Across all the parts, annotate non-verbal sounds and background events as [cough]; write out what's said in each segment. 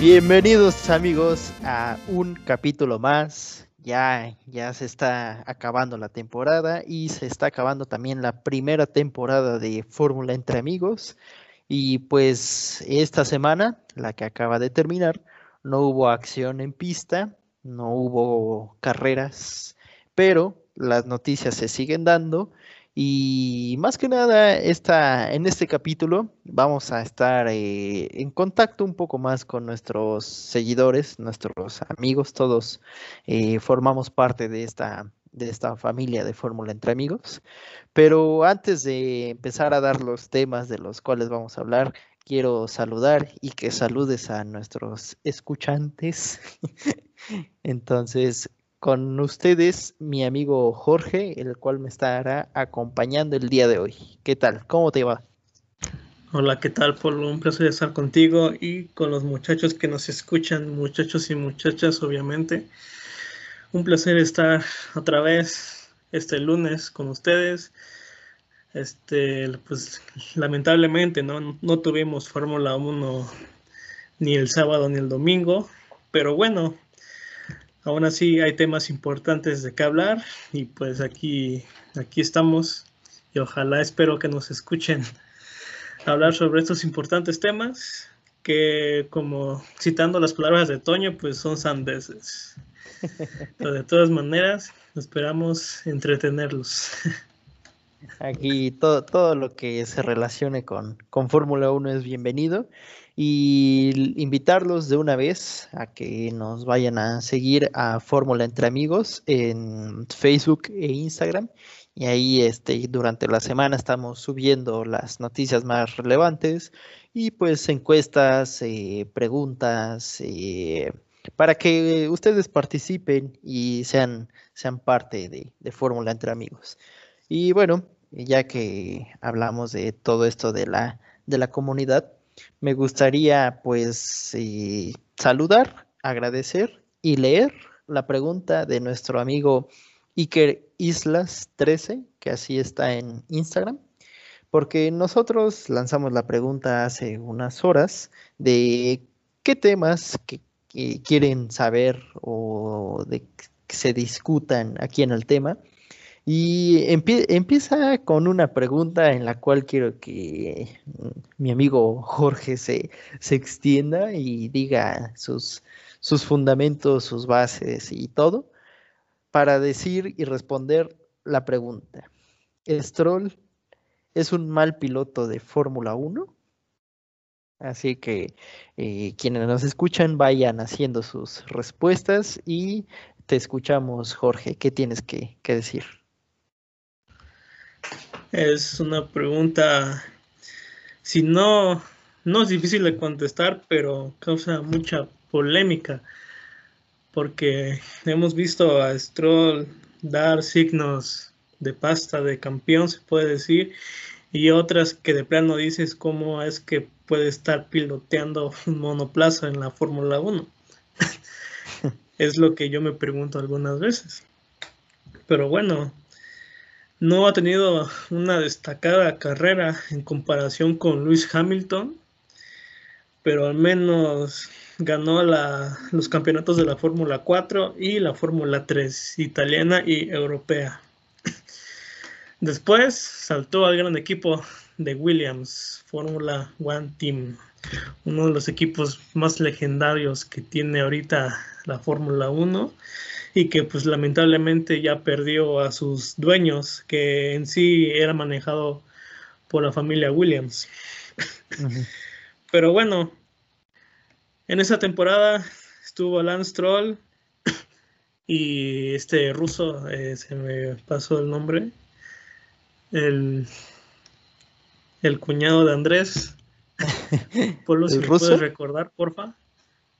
Bienvenidos amigos a un capítulo más. Ya, ya se está acabando la temporada y se está acabando también la primera temporada de Fórmula entre amigos. Y pues esta semana, la que acaba de terminar, no hubo acción en pista, no hubo carreras, pero las noticias se siguen dando y más que nada, esta, en este capítulo vamos a estar eh, en contacto un poco más con nuestros seguidores, nuestros amigos, todos eh, formamos parte de esta, de esta familia de Fórmula entre amigos. Pero antes de empezar a dar los temas de los cuales vamos a hablar, quiero saludar y que saludes a nuestros escuchantes. [laughs] Entonces, con ustedes mi amigo Jorge, el cual me estará acompañando el día de hoy. ¿Qué tal? ¿Cómo te va? Hola, ¿qué tal, Polo? Un placer estar contigo y con los muchachos que nos escuchan, muchachos y muchachas, obviamente. Un placer estar otra vez este lunes con ustedes. Este, pues lamentablemente no, no tuvimos Fórmula 1 ni el sábado ni el domingo, pero bueno, Aún así hay temas importantes de qué hablar y pues aquí, aquí estamos y ojalá espero que nos escuchen hablar sobre estos importantes temas que como citando las palabras de Toño pues son sandeces. Pero de todas maneras esperamos entretenerlos. Aquí todo, todo lo que se relacione con, con Fórmula 1 es bienvenido y invitarlos de una vez a que nos vayan a seguir a Fórmula Entre Amigos en Facebook e Instagram. Y ahí este, durante la semana estamos subiendo las noticias más relevantes y pues encuestas, eh, preguntas, eh, para que ustedes participen y sean, sean parte de, de Fórmula Entre Amigos. Y bueno, ya que hablamos de todo esto de la, de la comunidad, me gustaría pues eh, saludar, agradecer y leer la pregunta de nuestro amigo Iker Islas 13, que así está en Instagram, porque nosotros lanzamos la pregunta hace unas horas de qué temas que, quieren saber o de que se discutan aquí en el tema. Y empieza con una pregunta en la cual quiero que mm, mi amigo Jorge se, se extienda y diga sus, sus fundamentos, sus bases y todo, para decir y responder la pregunta. ¿Stroll es un mal piloto de Fórmula 1? Así que eh, quienes nos escuchan vayan haciendo sus respuestas y te escuchamos, Jorge. ¿Qué tienes que decir? Es una pregunta, si no, no es difícil de contestar, pero causa mucha polémica, porque hemos visto a Stroll dar signos de pasta de campeón, se puede decir, y otras que de plano dices cómo es que puede estar piloteando un monoplaza en la Fórmula 1. [laughs] es lo que yo me pregunto algunas veces. Pero bueno, no ha tenido una destacada carrera en comparación con Lewis Hamilton, pero al menos ganó los campeonatos de la Fórmula 4 y la Fórmula 3 italiana y europea. [clears throat] Después saltó al gran equipo de Williams, Fórmula 1 Team, uno de los equipos más legendarios que tiene ahorita la Fórmula 1 y que pues lamentablemente ya perdió a sus dueños, que en sí era manejado por la familia Williams. Pero bueno, en esa temporada estuvo Lance Troll y este ruso, eh, se me pasó el nombre, el, el cuñado de Andrés. [laughs] Por lo si puedes recordar, porfa.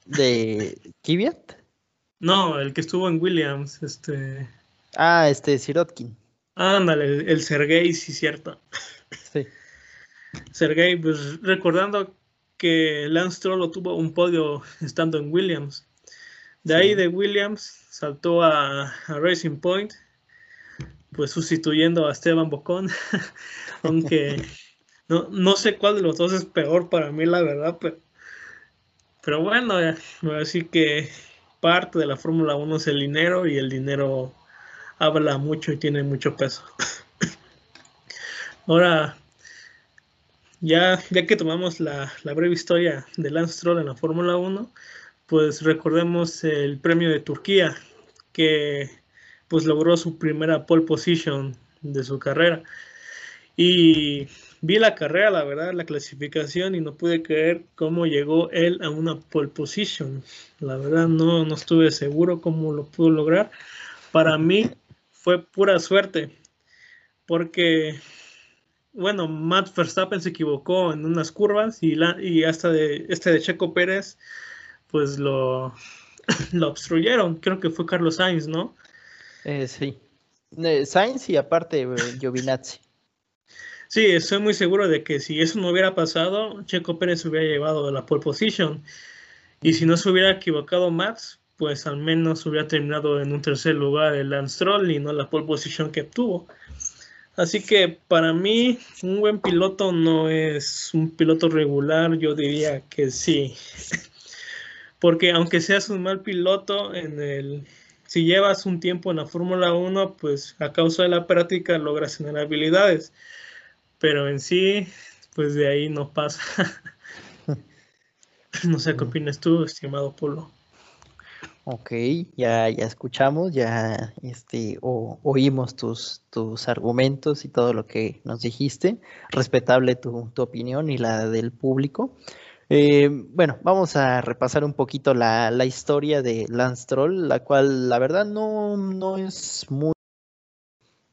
¿De Kiviat? No, el que estuvo en Williams, este. Ah, este, Sirotkin. Ándale, el, el Sergei, sí, cierto. Sí. Sergei, pues recordando que Lance Stroll tuvo un podio estando en Williams. De ahí de Williams saltó a, Racing Point, pues sustituyendo a Esteban Bocón, [laughs] aunque no, no sé cuál de los dos es peor para mí, la verdad, pero pero bueno, así que parte de la Fórmula 1 es el dinero y el dinero habla mucho y tiene mucho peso. Ahora, ya, ya que tomamos la, la, breve historia de Lance Stroll en la Fórmula 1, pues recordemos el premio de Turquía, que pues logró su primera pole position de su carrera. Y vi la carrera, la verdad, la clasificación y no pude creer cómo llegó él a una pole position. La verdad no, no estuve seguro cómo lo pudo lograr. Para mí fue pura suerte, porque, bueno, Matt Verstappen se equivocó en unas curvas y, la, y hasta de, este de Checo Pérez, pues lo, [laughs] lo obstruyeron. Creo que fue Carlos Sainz, ¿no? Eh, sí. Eh, Sainz y aparte eh, Giovinazzi. Sí, estoy muy seguro de que si eso no hubiera pasado, Checo Pérez hubiera llevado la pole position. Y si no se hubiera equivocado Max, pues al menos hubiera terminado en un tercer lugar el Lance Stroll y no la pole position que tuvo. Así que para mí, un buen piloto no es un piloto regular, yo diría que sí. [laughs] Porque aunque seas un mal piloto, en el, si llevas un tiempo en la Fórmula 1, pues a causa de la práctica logras tener habilidades pero en sí, pues de ahí no pasa. [laughs] no sé qué opinas tú, estimado Polo. Ok, ya, ya escuchamos, ya este, oímos tus, tus argumentos y todo lo que nos dijiste. Respetable tu, opinión y la del público. Eh, bueno, vamos a repasar un poquito la, la, historia de Lance Troll, la cual la verdad no, no es muy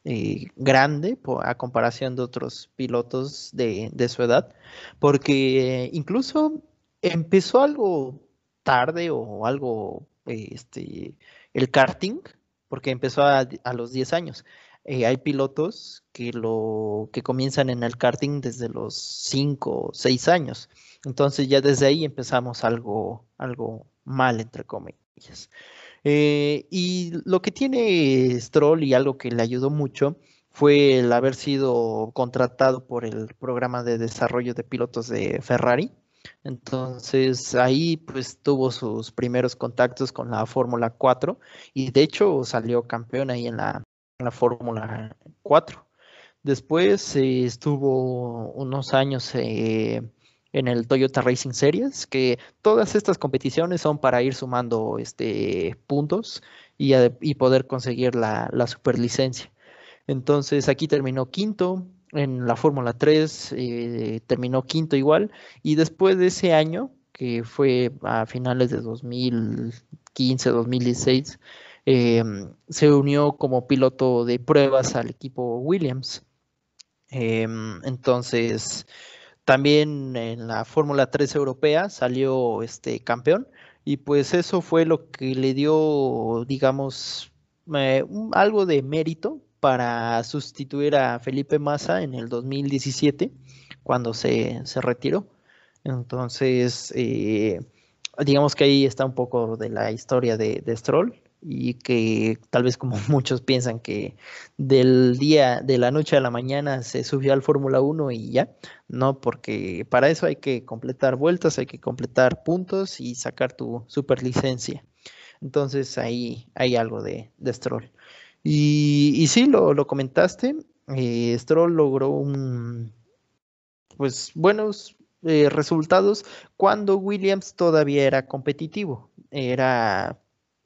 eh, grande a comparación de otros pilotos de, su edad, porque incluso empezó algo tarde o algo, este, el karting, porque empezó a, los 10 años. Eh, hay pilotos que, lo, que comienzan en el karting desde los 5 o 6 años. Entonces ya desde ahí empezamos algo, algo mal, entre comillas. Eh, y lo que tiene Stroll y algo que le ayudó mucho fue el haber sido contratado por el programa de desarrollo de pilotos de Ferrari. Entonces ahí pues tuvo sus primeros contactos con la Fórmula 4 y de hecho salió campeón ahí en la, Fórmula 4. Después eh, estuvo unos años eh, en el Toyota Racing Series, que todas estas competiciones son para ir sumando este, puntos y, poder conseguir la, la superlicencia. Entonces aquí terminó quinto, en la Fórmula 3 eh, terminó quinto igual, y después de ese año, que fue a finales de 2015, 2016, em, se unió como piloto de pruebas al equipo Williams. Em, entonces, también en la Fórmula 3 europea salió este campeón y pues eso fue lo que le dio, digamos, eh, algo de mérito para sustituir a Felipe Massa en el 2017 cuando se, retiró. Entonces, eh, digamos que ahí está un poco de la historia de, de Stroll y que tal vez como [laughs] muchos piensan que del día, de la noche a la mañana se subió al Fórmula 1 y ya, no, porque para eso hay que completar vueltas, hay que completar puntos y sacar tu superlicencia. Entonces ahí hay algo de, de Stroll. Y, y sí, lo, lo comentaste, eh, Stroll logró un, pues buenos eh, resultados cuando Williams todavía era competitivo, era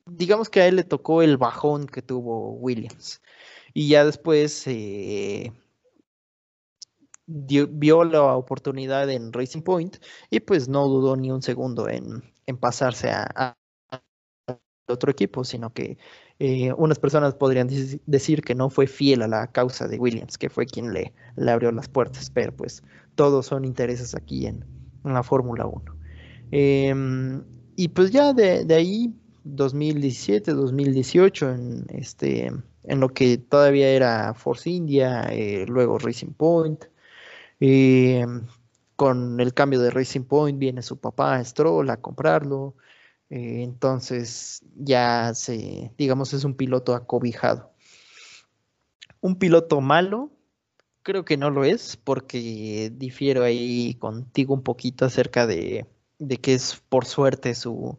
digamos que a él le tocó el bajón que tuvo Williams. Y ya después eh, vio la oportunidad en Racing Point y pues no dudó ni un segundo en, pasarse a, otro equipo, sino que eh, unas personas podrían decir que no fue fiel a la causa de Williams, que fue quien le, le abrió las puertas, pero pues todos son intereses aquí en, la Fórmula 1. Em, y pues ya de ahí 2017, 2018, en, este, en lo que todavía era Force India, eh, luego Racing Point. Eh, con el cambio de Racing Point viene su papá Stroll a comprarlo. Eh, entonces ya se, digamos, es un piloto acobijado. Un piloto malo, creo que no lo es, porque difiero ahí contigo un poquito acerca de de que es por suerte su,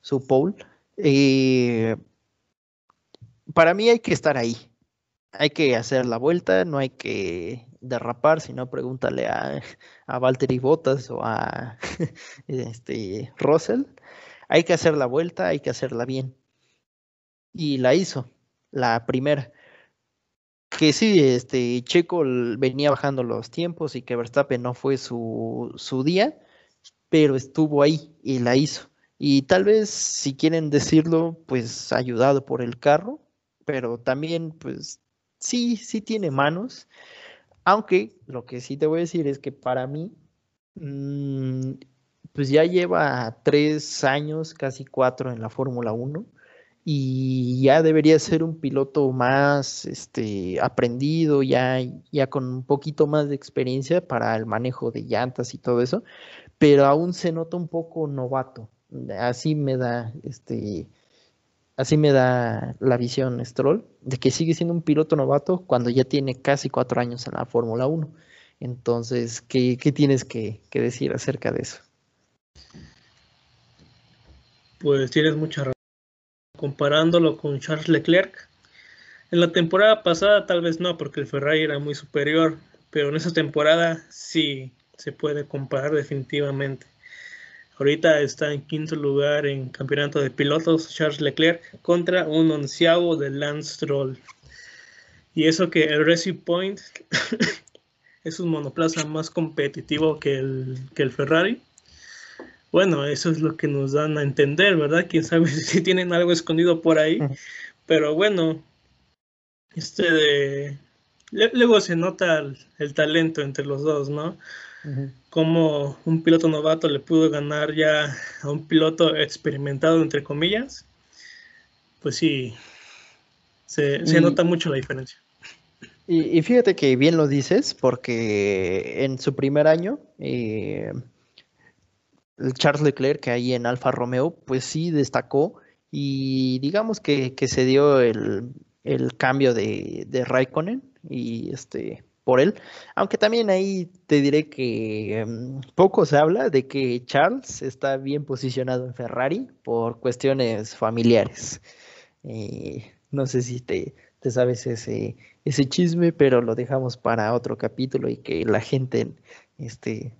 su pole. Eh, para mí hay que estar ahí. Hay que hacer la vuelta, no hay que derrapar, sino pregúntale a, a Valtteri Bottas o a [laughs] este, Russell. Hay que hacer la vuelta, hay que hacerla bien. Y la hizo, la primera. Que sí, este Checo venía bajando los tiempos y que Verstappen no fue su, su día, pero estuvo ahí y la hizo. Y tal vez, si quieren decirlo, pues ayudado por el carro, pero también, pues sí, sí tiene manos. Aunque lo que sí te voy a decir es que para mí, mm, pues ya lleva tres años, casi cuatro en la Fórmula 1 y ya debería ser un piloto más este, aprendido, ya, ya con un poquito más de experiencia para el manejo de llantas y todo eso, pero aún se nota un poco novato. Así me da este así me da la visión Stroll de que sigue siendo un piloto novato cuando ya tiene casi cuatro años en la Fórmula 1. Entonces, ¿qué, tienes que, que, decir acerca de eso? Pues tienes mucha razón. Comparándolo con Charles Leclerc, en la temporada pasada tal vez no, porque el Ferrari era muy superior, pero en esa temporada sí se puede comparar definitivamente. Ahorita está en quinto lugar en campeonato de pilotos Charles Leclerc contra un onceavo de Lance Stroll. Y eso que el Racing Point [laughs] es un monoplaza más competitivo que el, que el Ferrari. Bueno, eso es lo que nos dan a entender, ¿verdad? Quién sabe [laughs] si tienen algo escondido por ahí. Pero bueno, este de... Luego se nota el talento entre los dos, ¿no? Como un piloto novato le pudo ganar ya a un piloto experimentado, entre comillas, pues sí, se, nota mucho la diferencia. Y, fíjate que bien lo dices, porque en su primer año, eh, Charles Leclerc, que ahí en Alfa Romeo, pues sí destacó y digamos que, se dio el, cambio de, de Raikkonen y este por él. Aunque también ahí te diré que mm, poco se habla de que Charles está bien posicionado en Ferrari por cuestiones familiares. Eh, no sé si te, te, sabes ese, ese chisme, pero lo dejamos para otro capítulo y que la gente este,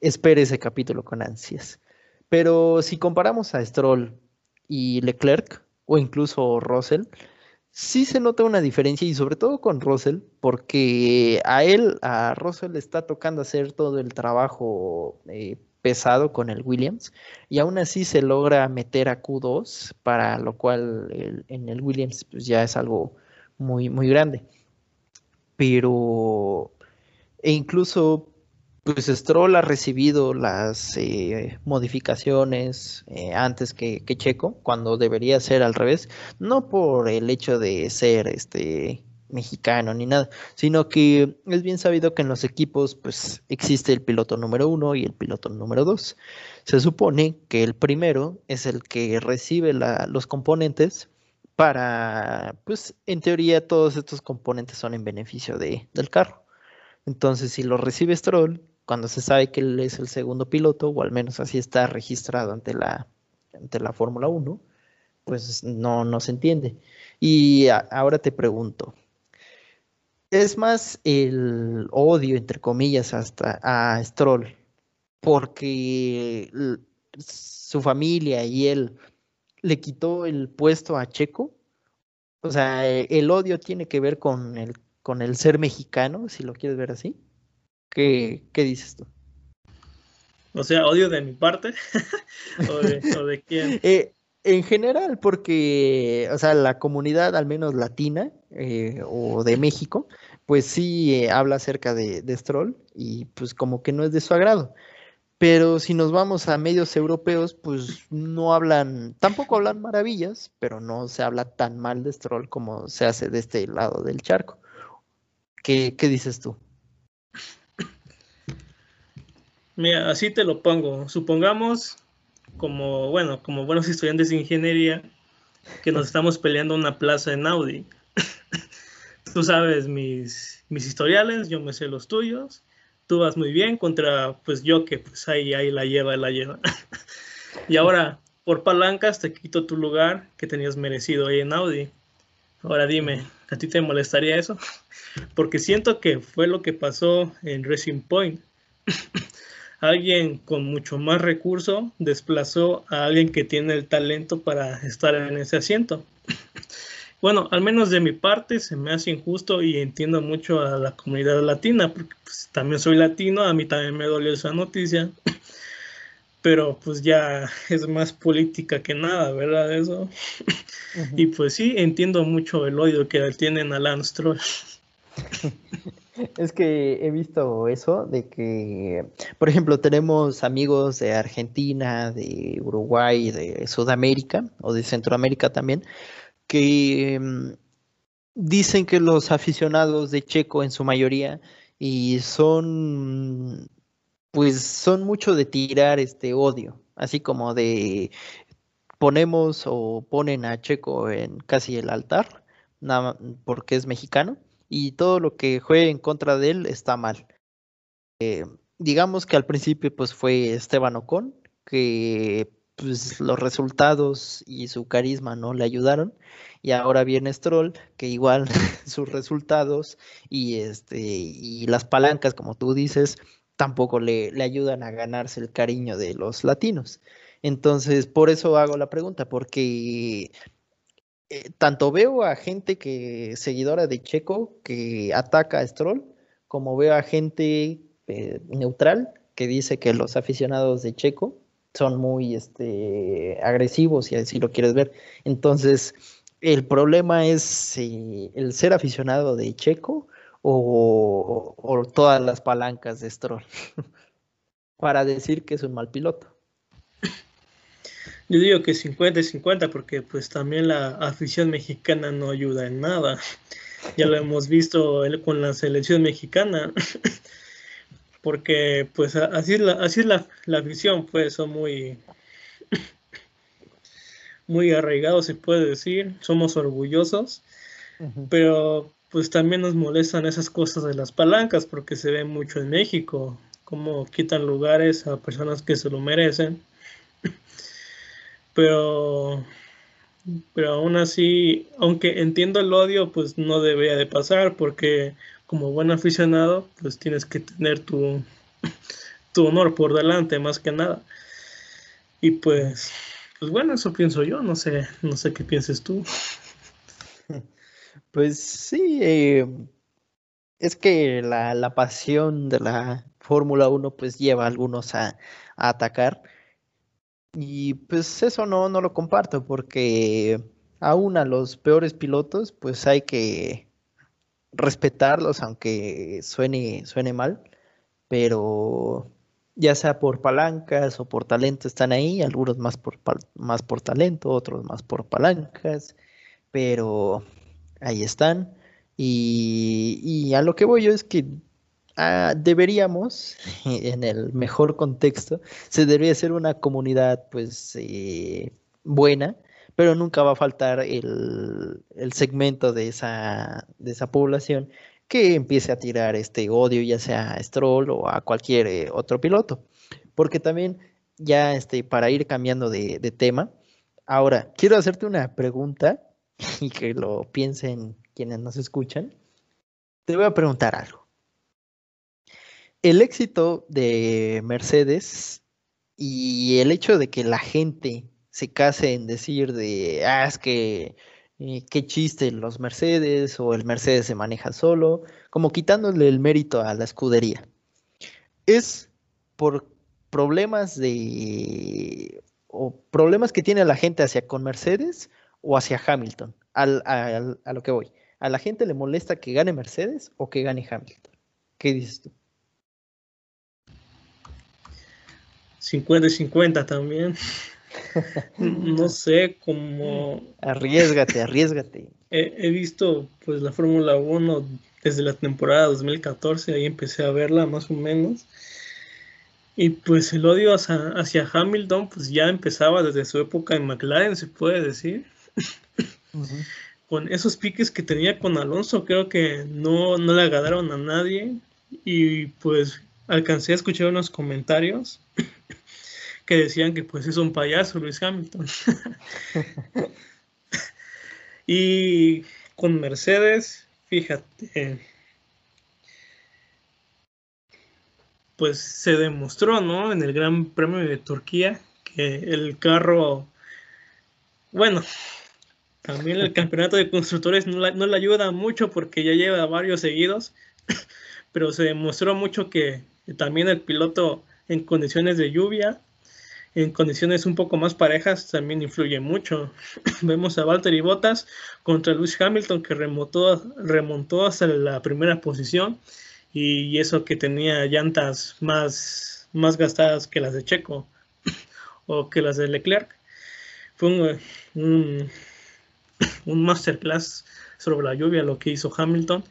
espere ese capítulo con ansias. Pero si comparamos a Stroll y Leclerc, o incluso Russell, sí se nota una diferencia y sobre todo con Russell, porque a él, a Russell le está tocando hacer todo el trabajo eh, pesado con el Williams y aún así se logra meter a Q2, para lo cual en el Williams pues ya es algo muy, muy grande. Pero, e incluso pues Stroll ha recibido las eh, modificaciones eh, antes que, Checo, cuando debería ser al revés, no por el hecho de ser este mexicano ni nada, sino que es bien sabido que en los equipos pues existe el piloto número uno y el piloto número dos. Se supone que el primero es el que recibe los componentes para, pues en teoría todos estos componentes son en beneficio de, del carro. Entonces, si lo recibe Stroll, cuando se sabe que él es el segundo piloto, o al menos así está registrado ante la, ante la Fórmula 1, pues no, no se entiende. Y ahora te pregunto, ¿es más el odio, entre comillas, hasta a Stroll, porque su familia y él le quitó el puesto a Checo? O sea, el odio tiene que ver con el, con el ser mexicano, si lo quieres ver así. ¿Qué, dices tú? O sea, odio de mi parte. [laughs] ¿O, de, quién? [laughs] Eh, en general, porque, o sea, la comunidad, al menos latina eh, o de México, pues sí eh, habla acerca de, de, Stroll y pues como que no es de su agrado. Pero si nos vamos a medios europeos, pues no hablan, tampoco hablan maravillas, pero no se habla tan mal de Stroll como se hace de este lado del charco. ¿Qué, qué dices tú? Mira, así te lo pongo. Supongamos, como, bueno, como buenos [laughs] estudiantes de ingeniería, que nos estamos peleando una plaza en Audi. [laughs] Tú sabes mis, mis historiales, yo me sé los tuyos. tú vas muy bien contra pues yo que pues ahí, ahí la lleva, la lleva. [laughs] y ahora, por palancas, te quito tu lugar que tenías merecido ahí en Audi. Ahora dime, ¿a ti te molestaría eso? Porque siento que fue lo que pasó en Racing Point. Alguien con mucho más recurso desplazó a alguien que tiene el talento para estar en ese asiento. Bueno, al menos de mi parte se me hace injusto y entiendo mucho a la comunidad latina, porque pues, también soy latino, a mí también me dolió esa noticia, pero pues ya es más política que nada, ¿verdad? Eso. Y pues sí, entiendo mucho el odio que tienen a Lance. [laughs] Es que he visto eso de que, por ejemplo, tenemos amigos de Argentina, de Uruguay, de Sudamérica o de Centroamérica también, que mm, dicen que los aficionados de Checo en su mayoría y son pues son mucho de tirar este odio, así como de ponemos o ponen a Checo en casi el altar, porque es mexicano y todo lo que juegue en contra de él está mal. Eh, digamos que al principio pues fue Esteban Ocon, que pues los resultados y su carisma no le ayudaron y ahora viene Stroll que igual [laughs] sus resultados y este y las palancas como tú dices tampoco le, le ayudan a ganarse el cariño de los latinos entonces por eso hago la pregunta porque eh, tanto veo a gente que seguidora de Checo que ataca a Stroll, como veo a gente eh, neutral que dice que los aficionados de Checo son muy este, agresivos, si así lo quieres ver. Entonces, el problema es eh, el ser aficionado de Checo o, o todas las palancas de Stroll [laughs] para decir que es un mal piloto. Yo digo que 50 y 50 porque pues también la afición mexicana no ayuda en nada. [laughs] Ya lo hemos visto con la selección mexicana. [laughs] Porque pues así es la, así la, afición, pues son muy, [coughs] muy arraigados, se puede decir. Somos orgullosos. Pero pues también nos molestan esas cosas de las palancas porque se ve mucho en México, como quitan lugares a personas que se lo merecen [coughs] pero pero aún así, aunque entiendo el odio, pues no debería de pasar porque como buen aficionado, pues tienes que tener tu, tu honor por delante más que nada. Y pues, pues bueno, eso pienso yo, no sé, no sé qué pienses tú. [laughs] Pues sí, eh, es que la, la, pasión de la Fórmula 1 pues lleva a algunos a, a atacar y pues eso no, no lo comparto porque aún a los peores pilotos pues hay que respetarlos aunque suene, suene mal, pero ya sea por palancas o por talento están ahí, algunos más por, más por talento, otros más por palancas, pero ahí están. Y, y a lo que voy yo es que Ah, deberíamos, [laughs] en el mejor contexto, se debería ser una comunidad pues eh, buena, pero nunca va a faltar el, segmento de esa, de esa población que empiece a tirar este odio, ya sea a Stroll o a cualquier eh, otro piloto. Porque también, ya este, para ir cambiando de, de tema, ahora quiero hacerte una pregunta [laughs] y que lo piensen quienes nos escuchan. Te voy a preguntar algo el éxito de Mercedes y el hecho de que la gente se case en decir de, ah, es que eh, qué chiste los Mercedes o el Mercedes se maneja solo, como quitándole el mérito a la escudería. Es por problemas de o problemas que tiene la gente hacia con Mercedes o hacia Hamilton, a lo que voy. ¿A la gente le molesta que gane Mercedes o que gane Hamilton? ¿Qué dices tú? 50 y 50 también. [laughs] no sé cómo. Arriesgate, arriesgate. [laughs] He, visto pues la Fórmula 1 desde la temporada 2014, ahí empecé a verla más o menos. Y pues el odio hacia, Hamilton pues ya empezaba desde su época en McLaren, se puede decir. Con esos piques que tenía con Alonso, creo que no, no le agradaron a nadie. Y pues alcancé a escuchar unos comentarios que decían que pues es un payaso Luis Hamilton. [laughs] y con Mercedes, fíjate, pues se demostró, ¿no? En el Gran Premio de Turquía que el carro, bueno, también el campeonato de constructores no, no le ayuda mucho porque ya lleva varios seguidos, [laughs] pero se demostró mucho que también el piloto en condiciones de lluvia, en condiciones un poco más parejas, también influye mucho. [clears throat] Vemos a Valtteri Bottas contra Lewis Hamilton que remontó, remontó hasta la primera posición y eso que tenía llantas más, más gastadas que las de Checo [clears throat] o que las de Leclerc. Fue un, [clears throat] un, masterclass sobre la lluvia lo que hizo Hamilton.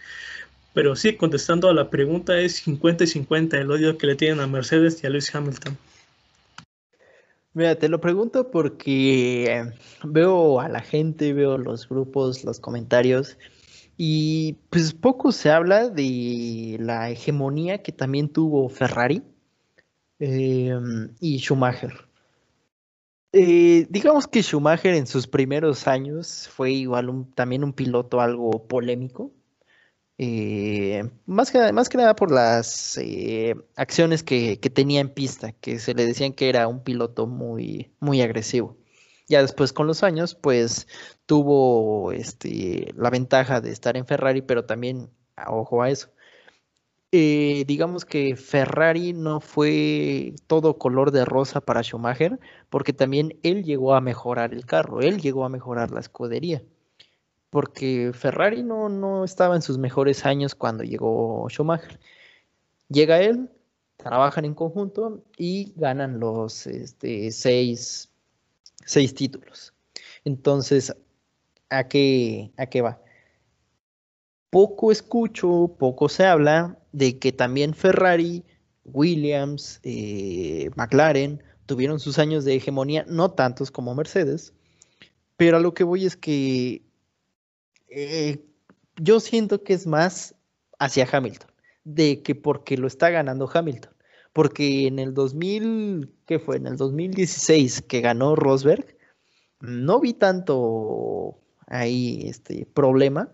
Pero sí, contestando a la pregunta, es 50 y 50 el odio que le tienen a Mercedes y a Lewis Hamilton. Mira, te lo pregunto porque veo a la gente, veo los grupos, los comentarios y pues poco se habla de la hegemonía que también tuvo Ferrari em, y Schumacher. Eh, digamos que Schumacher en sus primeros años fue igual también un piloto algo polémico. Eh, más, que, más que nada por las eh, acciones que, que, tenía en pista, que se le decían que era un piloto muy, muy agresivo. Ya después con los años, pues tuvo este, la ventaja de estar en Ferrari, pero también, ojo a eso, eh, digamos que Ferrari no fue todo color de rosa para Schumacher, porque también él llegó a mejorar el carro, él llegó a mejorar la escudería, porque Ferrari no, no estaba en sus mejores años cuando llegó Schumacher. Llega él, trabajan en conjunto y ganan los este, seis seis títulos. Entonces, ¿a qué, ¿a qué va? Poco escucho, poco se habla de que también Ferrari, Williams, eh, McLaren tuvieron sus años de hegemonía, no tantos como Mercedes, pero a lo que voy es que eh, yo siento que es más hacia Hamilton, de que porque lo está ganando Hamilton porque en el 2000, ¿qué fue? En el 2016 que ganó Rosberg, no vi tanto ahí este problema,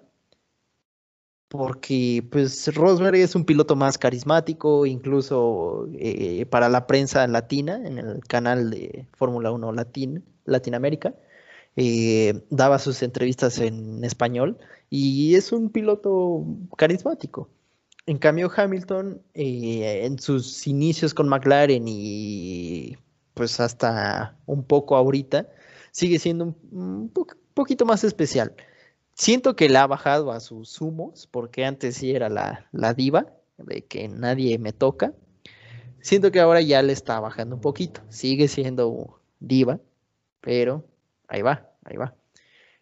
porque pues Rosberg es un piloto más carismático, incluso eh, para la prensa latina, en el canal de Fórmula 1 Latin, Latinoamérica, eh, daba sus entrevistas en español y es un piloto carismático. En cambio, Hamilton, eh, en sus inicios con McLaren y pues hasta un poco ahorita, sigue siendo un, poquito más especial. Siento que la ha bajado a sus humos, porque antes sí era la, la diva, de que nadie me toca. Siento que ahora ya le está bajando un poquito. Sigue siendo diva, pero ahí va, ahí va.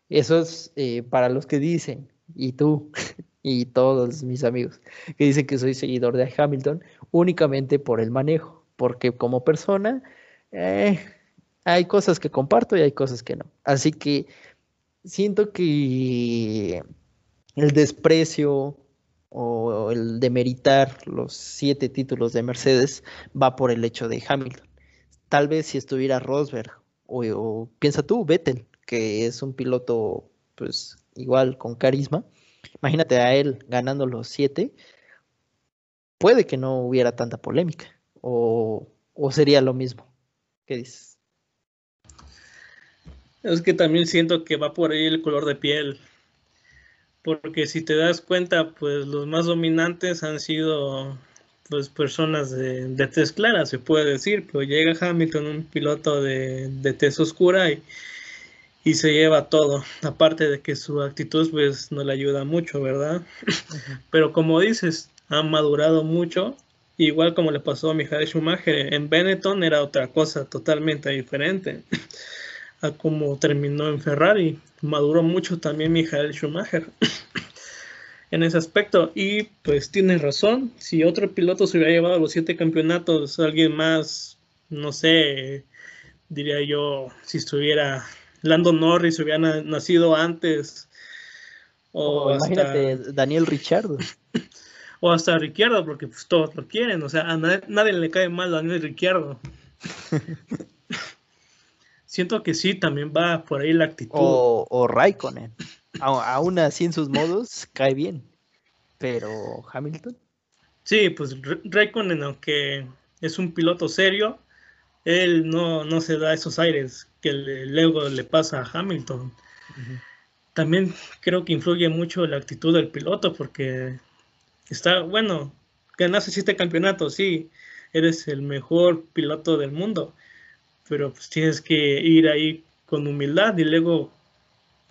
Eso es eh, para los que dicen, y tú, [laughs] y todos mis amigos que dicen que soy seguidor de Hamilton únicamente por el manejo, porque como persona eh, hay cosas que comparto y hay cosas que no. Así que siento que el desprecio o el demeritar los siete títulos de Mercedes va por el hecho de Hamilton. Tal vez si estuviera Rosberg o, o piensa tú, Vettel, que es un piloto pues igual con carisma, Imagínate a él ganando los siete, puede que no hubiera tanta polémica, o, sería lo mismo. ¿Qué dices? Es que también siento que va por ahí el color de piel. Porque si te das cuenta, pues los más dominantes han sido pues personas de, de tez clara, se puede decir, pero llega Hamilton, un piloto de, de tez oscura y, y se lleva todo. Aparte de que su actitud pues no le ayuda mucho, ¿verdad? [laughs] Pero como dices, ha madurado mucho. Igual como le pasó a Michael Schumacher en Benetton era otra cosa totalmente diferente [laughs] a como terminó en Ferrari. Maduró mucho también Michael Schumacher [laughs] en ese aspecto. Y pues tiene razón, si otro piloto se hubiera llevado los siete campeonatos, alguien más, no sé, diría yo, si estuviera Lando Norris hubiera nacido antes. O, imagínate Daniel Richard. [laughs] O hasta Ricciardo, porque pues todos lo quieren. O sea, a nadie, le cae mal a Daniel Ricciardo. [laughs] Siento que sí, también va por ahí la actitud. O, o Raikkonen. Aún así en sus modos cae bien. Pero Hamilton. Sí, pues Raikkonen, aunque es un piloto serio, él no, no se da esos aires que luego le pasa a Hamilton. También creo que influye mucho la actitud del piloto porque está, bueno, ganaste siete campeonatos, sí, eres el mejor piloto del mundo, pero pues tienes que ir ahí con humildad y luego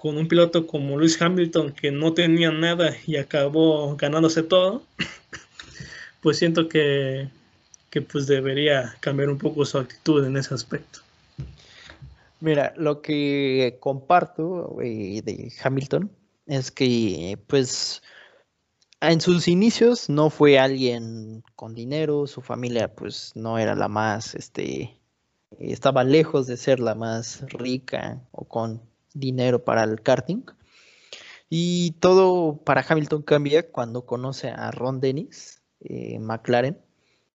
con un piloto como Lewis Hamilton que no tenía nada y acabó ganándose todo, [coughs] pues siento que, que pues debería cambiar un poco su actitud en ese aspecto. Mira, lo que comparto eh, de Hamilton es que, pues, en sus inicios no fue alguien con dinero, su familia, pues, no era la más, este, estaba lejos de ser la más rica o con dinero para el karting. Y todo para Hamilton cambia cuando conoce a Ron Dennis, eh, McLaren,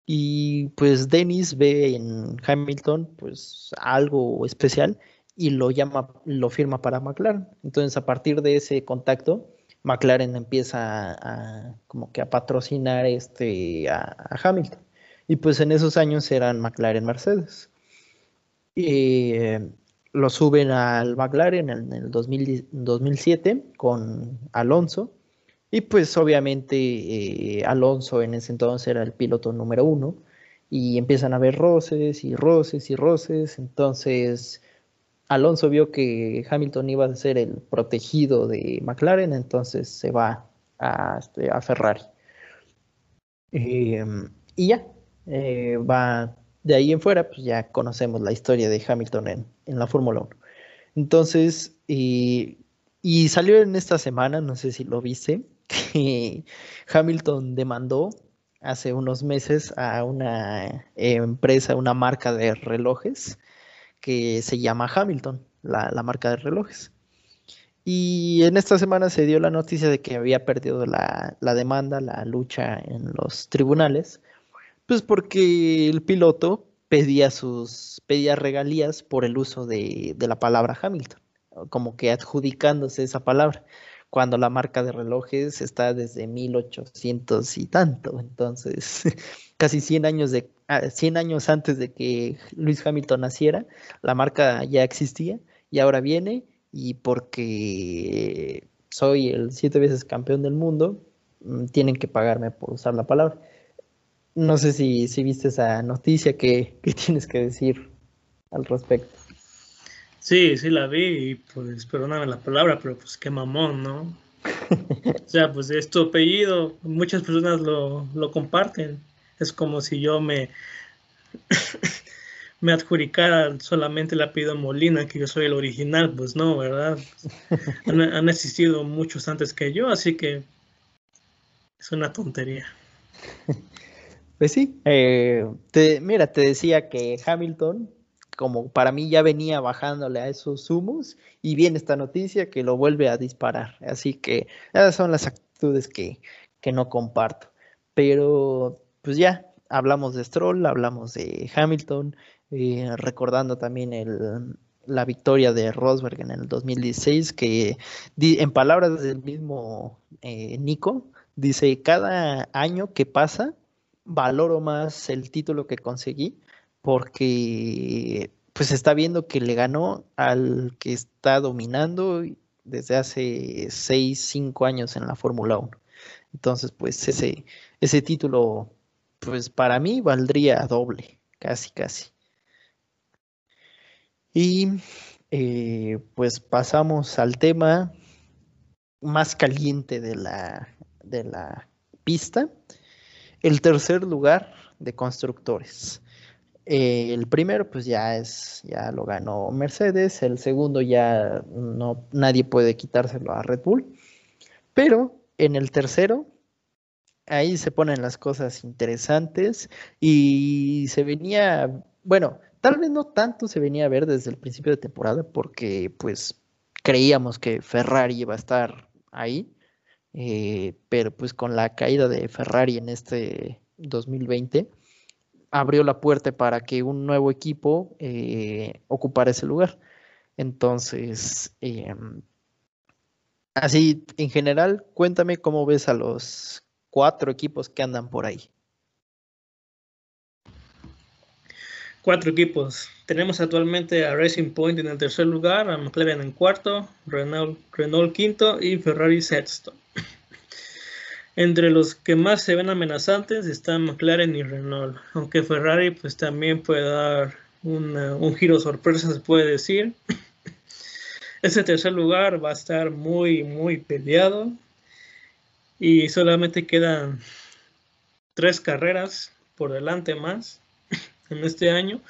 y pues Dennis ve en Hamilton pues algo especial y lo llama, lo firma para McLaren. Entonces a partir de ese contacto, McLaren empieza a, como que a patrocinar este, a, Hamilton. Y pues en esos años eran McLaren Mercedes. Eh, lo suben al McLaren en el 2007 con Alonso y pues obviamente eh, Alonso en ese entonces era el piloto número uno y empiezan a haber roces y roces y roces. Entonces Alonso vio que Hamilton iba a ser el protegido de McLaren, entonces se va a, este, Ferrari. Em, y ya, eh, va de ahí en fuera, pues ya conocemos la historia de Hamilton en, la Fórmula 1. Entonces, y salió en esta semana, no sé si lo viste, [laughs] que Hamilton demandó hace unos meses a una empresa, una marca de relojes que se llama Hamilton, la, marca de relojes. Y en esta semana se dio la noticia de que había perdido la, demanda, la lucha en los tribunales, pues porque el piloto pedía sus pedía regalías por el uso de, de la palabra Hamilton, como que adjudicándose esa palabra cuando la marca de relojes está desde 1800 y tanto. Entonces, [laughs] casi 100 años, de, 100 ah, años antes de que Luis Hamilton naciera, la marca ya existía y ahora viene y porque soy el siete veces campeón del mundo, mm, tienen que pagarme por usar la palabra. No sé si, si viste esa noticia que, que [laughs] tienes que decir al respecto. Sí, sí la vi y pues perdóname la palabra, pero pues qué mamón, ¿no? [laughs] o sea, pues es tu apellido, muchas personas lo, lo comparten. Es como si yo me, [coughs] me adjudicara solamente el apellido Molina, que yo soy el original, pues no, ¿verdad? [laughs] Han, existido muchos antes que yo, así que es una tontería. Pues sí, eh, te, mira, te decía que Hamilton como para mí ya venía bajándole a esos humos y viene esta noticia que lo vuelve a disparar. Así que esas son las actitudes que, no comparto. Pero pues ya hablamos de Stroll, hablamos de Hamilton, eh, recordando también el, la victoria de Rosberg en el 2016, que en palabras del mismo eh, Nico, dice, cada año que pasa, valoro más el título que conseguí porque pues está viendo que le ganó al que está dominando desde hace 6, 5 años en la Fórmula 1. Entonces, pues ese, ese título, pues para mí valdría doble, casi, casi. Y eh, pues pasamos al tema más caliente de la, de la pista, el tercer lugar de constructores. Eh, el primero, pues ya es, ya lo ganó Mercedes. El segundo ya no, nadie puede quitárselo a Red Bull. Pero en el tercero, ahí se ponen las cosas interesantes y se venía, bueno, tal vez no tanto se venía a ver desde el principio de temporada porque pues creíamos que Ferrari iba a estar ahí eh, pero pues con la caída de Ferrari en este 2020 abrió la puerta para que un nuevo equipo eh, ocupara ese lugar. Entonces, em, así en general, cuéntame cómo ves a los cuatro equipos que andan por ahí. Cuatro equipos. Tenemos actualmente a Racing Point en el tercer lugar, a McLaren en cuarto, Renault quinto y Ferrari sexto. Entre los que más se ven amenazantes están McLaren y Renault, aunque Ferrari pues también puede dar un giro sorpresa, se puede decir. [coughs] Ese tercer lugar va a estar muy, muy peleado y solamente quedan tres carreras por delante más [coughs] en este año.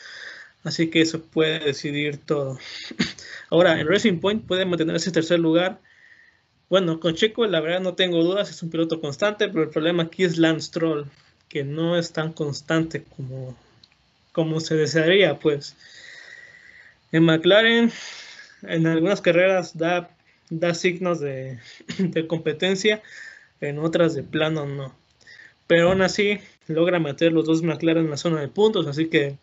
Así que eso puede decidir todo. [coughs] Ahora, en Racing Point puede mantener ese tercer lugar. Bueno, con Checo, la verdad no tengo dudas, es un piloto constante, pero el problema aquí es Lance Stroll, que no es tan constante como, como se desearía, pues. En McLaren, en algunas carreras da, da signos de, [clears throat] de competencia, en otras de plano no. Pero aún así, logra meter los dos McLaren en la zona de puntos, así que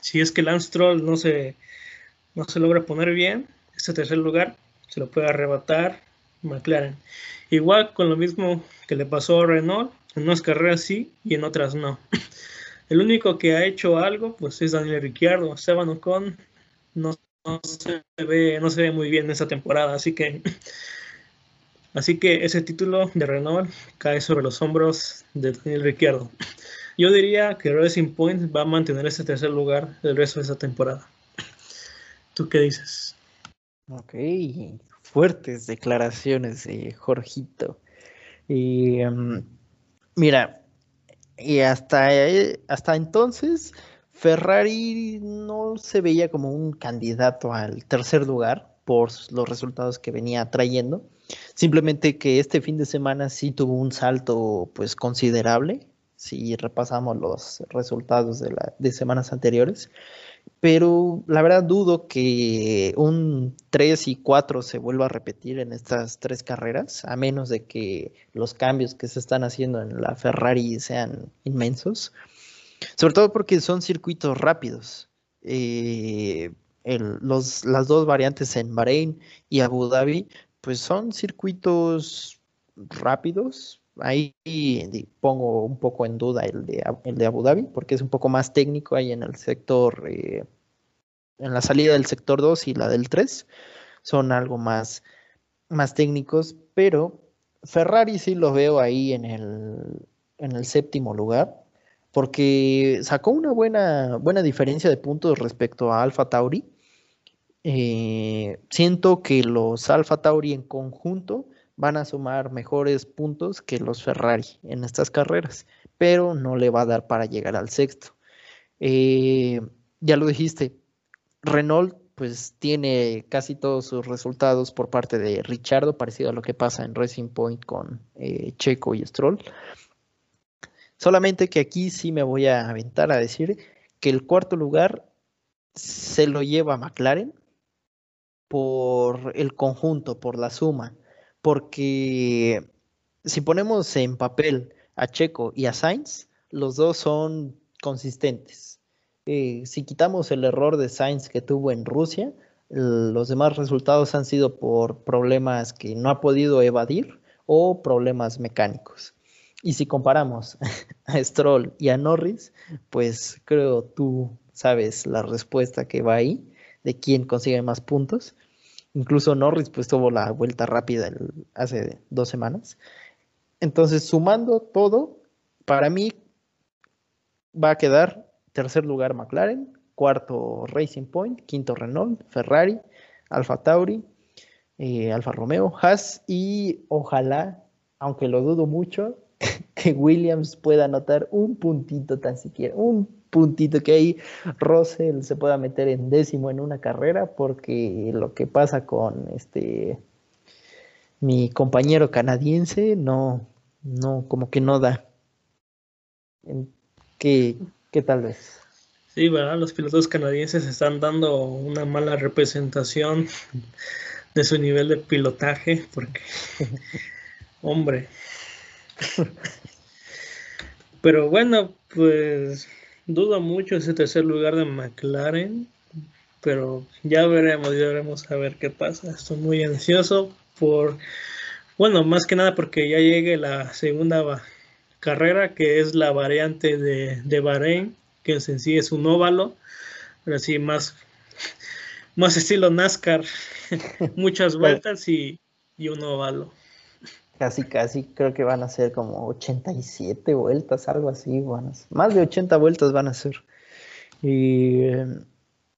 si es que Lance Stroll no se, no se logra poner bien, este tercer lugar se lo puede arrebatar McLaren. Igual con lo mismo que le pasó a Renault, en unas carreras sí y en otras no. [laughs] El único que ha hecho algo pues es Daniel Ricciardo, Esteban Ocon no, se ve, no se ve muy bien en esta temporada, así que [laughs] Así que ese título de Renault cae sobre los hombros de Daniel Ricciardo. Yo diría que Racing Point va a mantener ese tercer lugar el resto de esa temporada. ¿Tú qué dices? Ok, fuertes declaraciones de Jorgito. Y em, mira, y hasta, eh, hasta entonces Ferrari no se veía como un candidato al tercer lugar por los resultados que venía trayendo. Simplemente que este fin de semana sí tuvo un salto pues considerable, si repasamos los resultados de, la, de semanas anteriores, pero la verdad dudo que un 3 y 4 se vuelva a repetir en estas tres carreras, a menos de que los cambios que se están haciendo en la Ferrari sean inmensos, sobre todo porque son circuitos rápidos. Eh, los, las dos variantes en Bahrein y Abu Dhabi pues son circuitos rápidos. Ahí pongo un poco en duda el de, el de Abu Dhabi, porque es un poco más técnico ahí en el sector, eh, en la salida del sector 2 y la del 3. Son algo más, más técnicos, pero Ferrari sí lo veo ahí en el, en el séptimo lugar, porque sacó una buena, buena diferencia de puntos respecto a Alfa Tauri eh, siento que los Alfa Tauri en conjunto van a sumar mejores puntos que los Ferrari en estas carreras, pero no le va a dar para llegar al sexto. Eh, ya lo dijiste, Renault pues tiene casi todos sus resultados por parte de Richardo, parecido a lo que pasa en Racing Point con eh, Checo y Stroll. Solamente que aquí sí me voy a aventar a decir que el cuarto lugar se lo lleva McLaren por el conjunto, por la suma, porque si ponemos en papel a Checo y a Sainz, los dos son consistentes. Eh, si quitamos el error de Sainz que tuvo en Rusia, los demás resultados han sido por problemas que no ha podido evadir o problemas mecánicos. Y si comparamos [laughs] a Stroll y a Norris, pues creo tú sabes la respuesta que va ahí de quién consigue más puntos. Incluso Norris pues tuvo la vuelta rápida hace dos semanas. Entonces, sumando todo, para mí va a quedar tercer lugar McLaren, cuarto Racing Point, quinto Renault, Ferrari, Alfa Tauri, eh, Alfa Romeo, Haas y ojalá, aunque lo dudo mucho, [laughs] que Williams pueda anotar un puntito tan siquiera, un puntito que ahí Russell se pueda meter en décimo en una carrera, porque lo que pasa con este mi compañero canadiense no, no, como que no da. ¿Qué, qué tal vez? Sí, ¿verdad? Los pilotos canadienses están dando una mala representación de su nivel de pilotaje, porque Hombre. [laughs] Pero bueno, pues dudo mucho ese tercer lugar de McLaren. Pero ya veremos, ya veremos a ver qué pasa. Estoy muy ansioso por, bueno, más que nada porque ya llegue la segunda carrera, que es la variante de, de Bahrein, que en sí es un óvalo, pero así más, más estilo NASCAR, [laughs] muchas vueltas y, y un óvalo. Casi, casi, creo que van a ser como 87 vueltas, algo así, más de 80 vueltas van a ser. Y,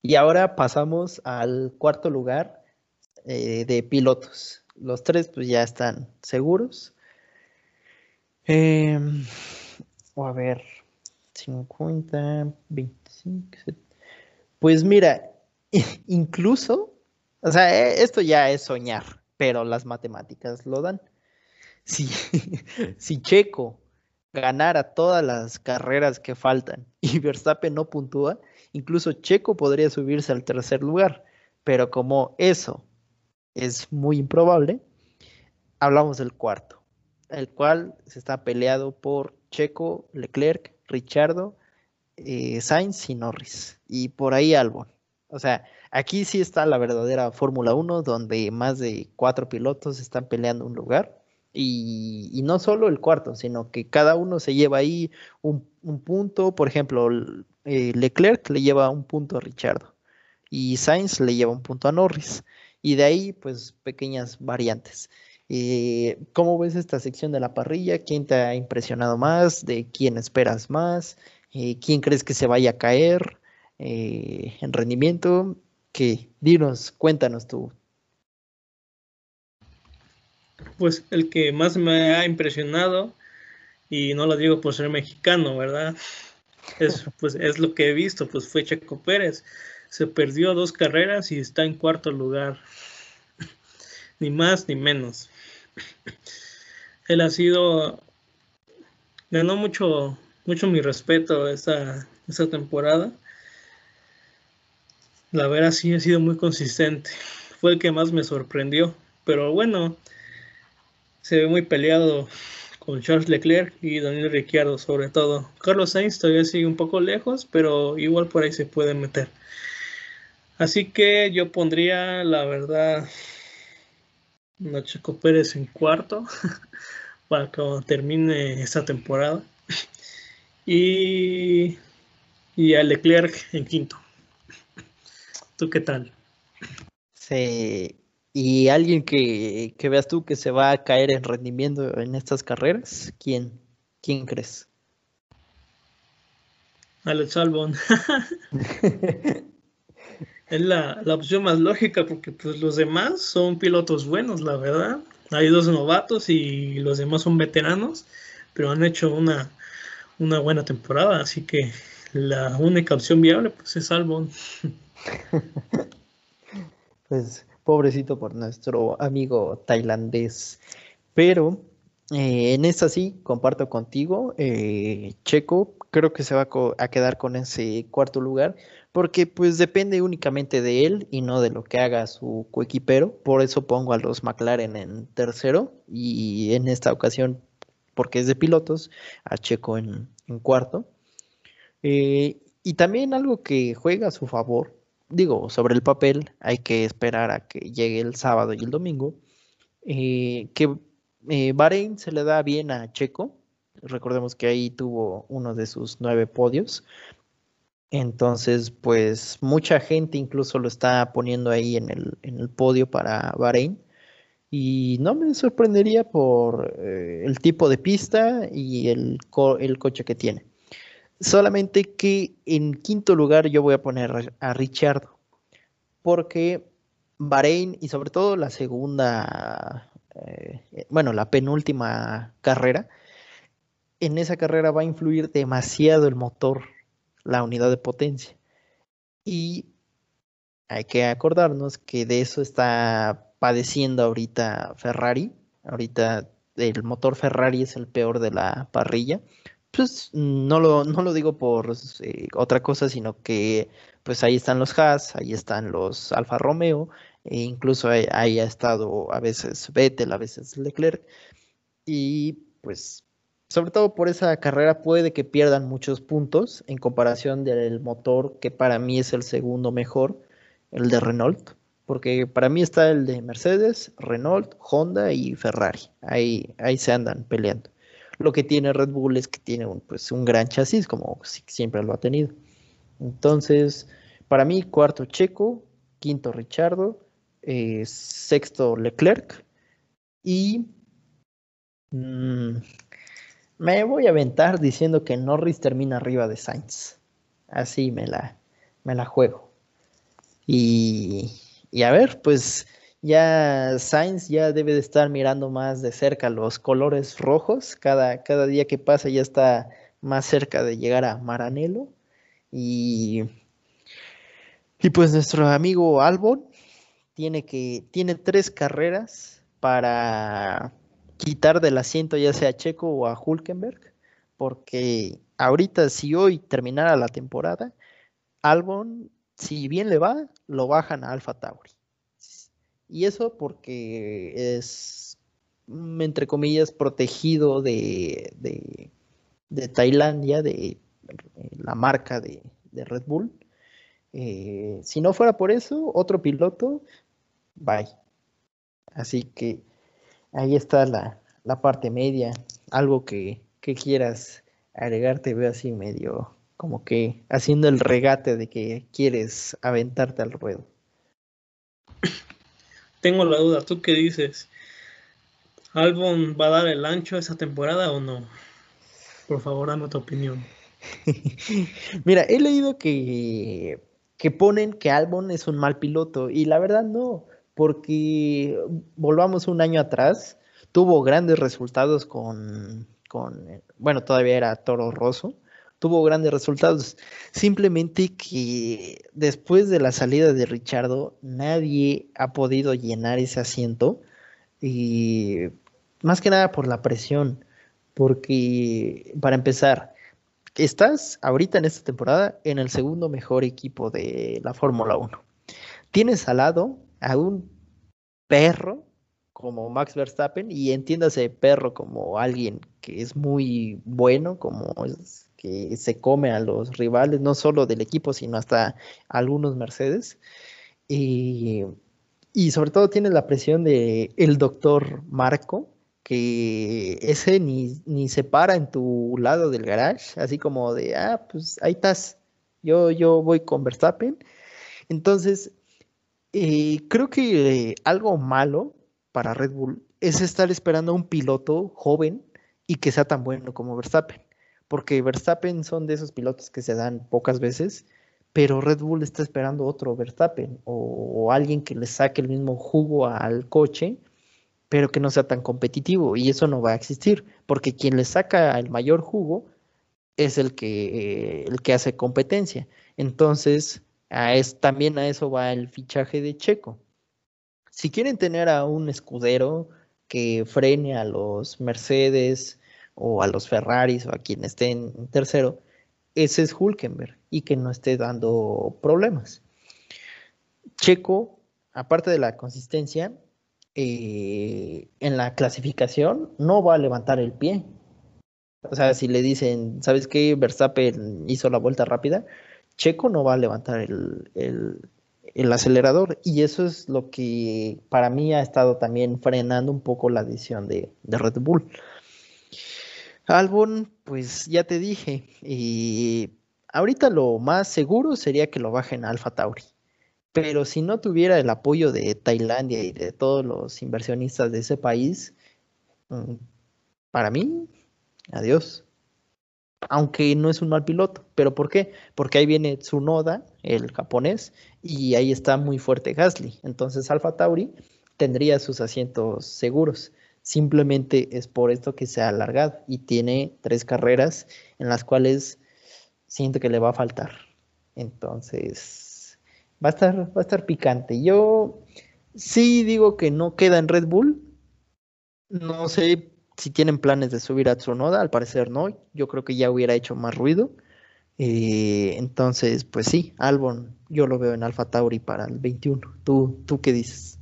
y ahora pasamos al cuarto lugar eh, de pilotos. Los tres pues ya están seguros. Em, a ver, 50, 25, Pues mira, [laughs] incluso, o sea, e, esto ya es soñar, pero las matemáticas lo dan [laughs] si, Checo ganara todas las carreras que faltan [laughs] y Verstappen no puntúa, incluso Checo podría subirse al tercer lugar. Pero como eso es muy improbable, hablamos del cuarto, el cual se está peleado por Checo, Leclerc, Richardo, eh, Sainz y Norris. Y por ahí Albon. O sea, aquí sí está la verdadera Fórmula 1, donde más de cuatro pilotos están peleando un lugar. Y, no solo el cuarto, sino que cada uno se lleva ahí un, punto. Por ejemplo, eh, Leclerc le lleva un punto a Richardo y Sainz le lleva un punto a Norris. Y de ahí, pues, pequeñas variantes. Eh, ¿Cómo ves esta sección de la parrilla? ¿Quién te ha impresionado más? ¿De quién esperas más? Eh, ¿Quién crees que se vaya a caer en rendimiento? ¿Qué? Dinos, cuéntanos tu, pues el que más me ha impresionado, y no lo digo por ser mexicano, ¿verdad? Es, pues, es lo que he visto, pues fue Checo Pérez. Se perdió dos carreras y está en cuarto lugar. ni más ni menos. Él ha sido, ganó mucho, mucho mi respeto esta, esta temporada. La verdad sí ha sido muy consistente. Fue el que más me sorprendió. Pero bueno, se ve muy peleado con Charles Leclerc y Daniel Ricciardo sobre todo. Carlos Sainz todavía sigue un poco lejos, pero igual por ahí se puede meter. Así que yo pondría, la verdad, a Checo Pérez en cuarto [laughs] para que termine esta temporada. Y, y a Leclerc en quinto. ¿Tú qué tal? Sí, ¿Y alguien que, veas tú que se va a caer en rendimiento en estas carreras? ¿Quién? ¿Quién crees? Alex Albon. [laughs] es la, opción más lógica porque pues los demás son pilotos buenos, la verdad. Hay dos novatos y los demás son veteranos, pero han hecho una, una buena temporada, así que la única opción viable pues es Albon. [laughs] pues pobrecito por nuestro amigo tailandés. Pero eh, en esta sí, comparto contigo, eh, Checo creo que se va a quedar con ese cuarto lugar porque pues depende únicamente de él y no de lo que haga su coequipero. Por eso pongo a los McLaren en tercero y en esta ocasión, porque es de pilotos, a Checo en, cuarto. Eh, y también algo que juega a su favor digo, sobre el papel hay que esperar a que llegue el sábado y el domingo, eh, que eh, Bahrein se le da bien a Checo, recordemos que ahí tuvo uno de sus nueve podios, entonces pues mucha gente incluso lo está poniendo ahí en el, en el podio para Bahrein. Y no me sorprendería por eh, el tipo de pista y el, el coche que tiene. Solamente que en quinto lugar yo voy a poner a Richard, porque Bahrein y sobre todo la segunda, eh, bueno, la penúltima carrera, en esa carrera va a influir demasiado el motor, la unidad de potencia. Y hay que acordarnos que de eso está padeciendo ahorita Ferrari. Ahorita el motor Ferrari es el peor de la parrilla pues no lo, no lo digo por eh, otra cosa, sino que pues ahí están los Haas, ahí están los Alfa Romeo, e incluso ahí, ha estado a veces Vettel, a veces Leclerc, y pues sobre todo por esa carrera puede que pierdan muchos puntos en comparación del motor que para mí es el segundo mejor, el de Renault, porque para mí está el de Mercedes, Renault, Honda y Ferrari. Ahí, ahí se andan peleando. Lo que tiene Red Bull es que tiene un, pues, un gran chasis, como siempre lo ha tenido. Entonces, para mí, cuarto Checo, quinto Richardo, eh, sexto Leclerc y mm, me voy a aventar diciendo que Norris termina arriba de Sainz. Así me la, me la juego. Y, y a ver, pues ya Sainz ya debe de estar mirando más de cerca los colores rojos. Cada, cada día que pasa ya está más cerca de llegar a Maranello. Y, y pues nuestro amigo Albon tiene que, tiene tres carreras para quitar del asiento ya sea a Checo o a Hulkenberg, porque ahorita si hoy terminara la temporada, Albon, si bien le va, lo bajan a Alfa Tauri. Y eso porque es, mm, entre comillas, protegido de, de, Tailandia, de eh, la marca de, Red Bull. Eh, si no fuera por eso, otro piloto, bye. Así que ahí está la, parte media. Algo que, que quieras agregar, te veo así medio como que haciendo el regate de que quieres aventarte al ruedo tengo la duda, ¿tú qué dices? ¿Albon va a dar el ancho esa temporada o no? Por favor, dame tu opinión. [laughs] Mira, he leído que, que ponen que Albon es un mal piloto y la verdad no, porque volvamos un año atrás, tuvo grandes resultados con, con bueno, todavía era Toro Rosso, tuvo grandes resultados. Simplemente que después de la salida de Richardo, nadie ha podido llenar ese asiento. Y más que nada por la presión. Porque, para empezar, estás ahorita en esta temporada en el segundo mejor equipo de la Fórmula 1. Tienes al lado a un perro como Max Verstappen y entiéndase perro como alguien que es muy bueno, como es que se come a los rivales, no solo del equipo, sino hasta algunos Mercedes. Y, sobre todo tienes la presión de el doctor Marco, que ese ni, ni, se para en tu lado del garage, así como de, ah, pues ahí estás, yo, yo voy con Verstappen. Entonces, eh, creo que algo malo para Red Bull es estar esperando a un piloto joven y que sea tan bueno como Verstappen porque Verstappen son de esos pilotos que se dan pocas veces, pero Red Bull está esperando otro Verstappen o, alguien que le saque el mismo jugo al coche, pero que no sea tan competitivo y eso no va a existir, porque quien le saca el mayor jugo es el que, el que hace competencia. Entonces, es, también a eso va el fichaje de Checo. Si quieren tener a un escudero que frene a los Mercedes, o a los Ferraris o a quien esté en tercero, ese es Hulkenberg y que no esté dando problemas. Checo, aparte de la consistencia, eh, en la clasificación no va a levantar el pie. O sea, si le dicen, ¿sabes qué? Verstappen hizo la vuelta rápida, Checo no va a levantar el, acelerador. Y eso es lo que para mí ha estado también frenando un poco la decisión de, de Red Bull. Albon, pues ya te dije, y ahorita lo más seguro sería que lo bajen a Alfa Tauri. Pero si no tuviera el apoyo de Tailandia y de todos los inversionistas de ese país, mm, para mí, adiós. Aunque no es un mal piloto. ¿Pero por qué? Porque ahí viene Tsunoda, el japonés, y ahí está muy fuerte Gasly. Entonces Alfa Tauri tendría sus asientos seguros. Simplemente es por esto que se ha alargado y tiene tres carreras en las cuales siento que le va a faltar. Entonces, va a estar, va a estar picante. Yo sí digo que no queda en Red Bull. No sé si tienen planes de subir a Tsunoda, al parecer no. Yo creo que ya hubiera hecho más ruido. Eh, entonces, pues sí, Albon, yo lo veo en Alfa Tauri para el 21. ¿Tú, tú qué dices?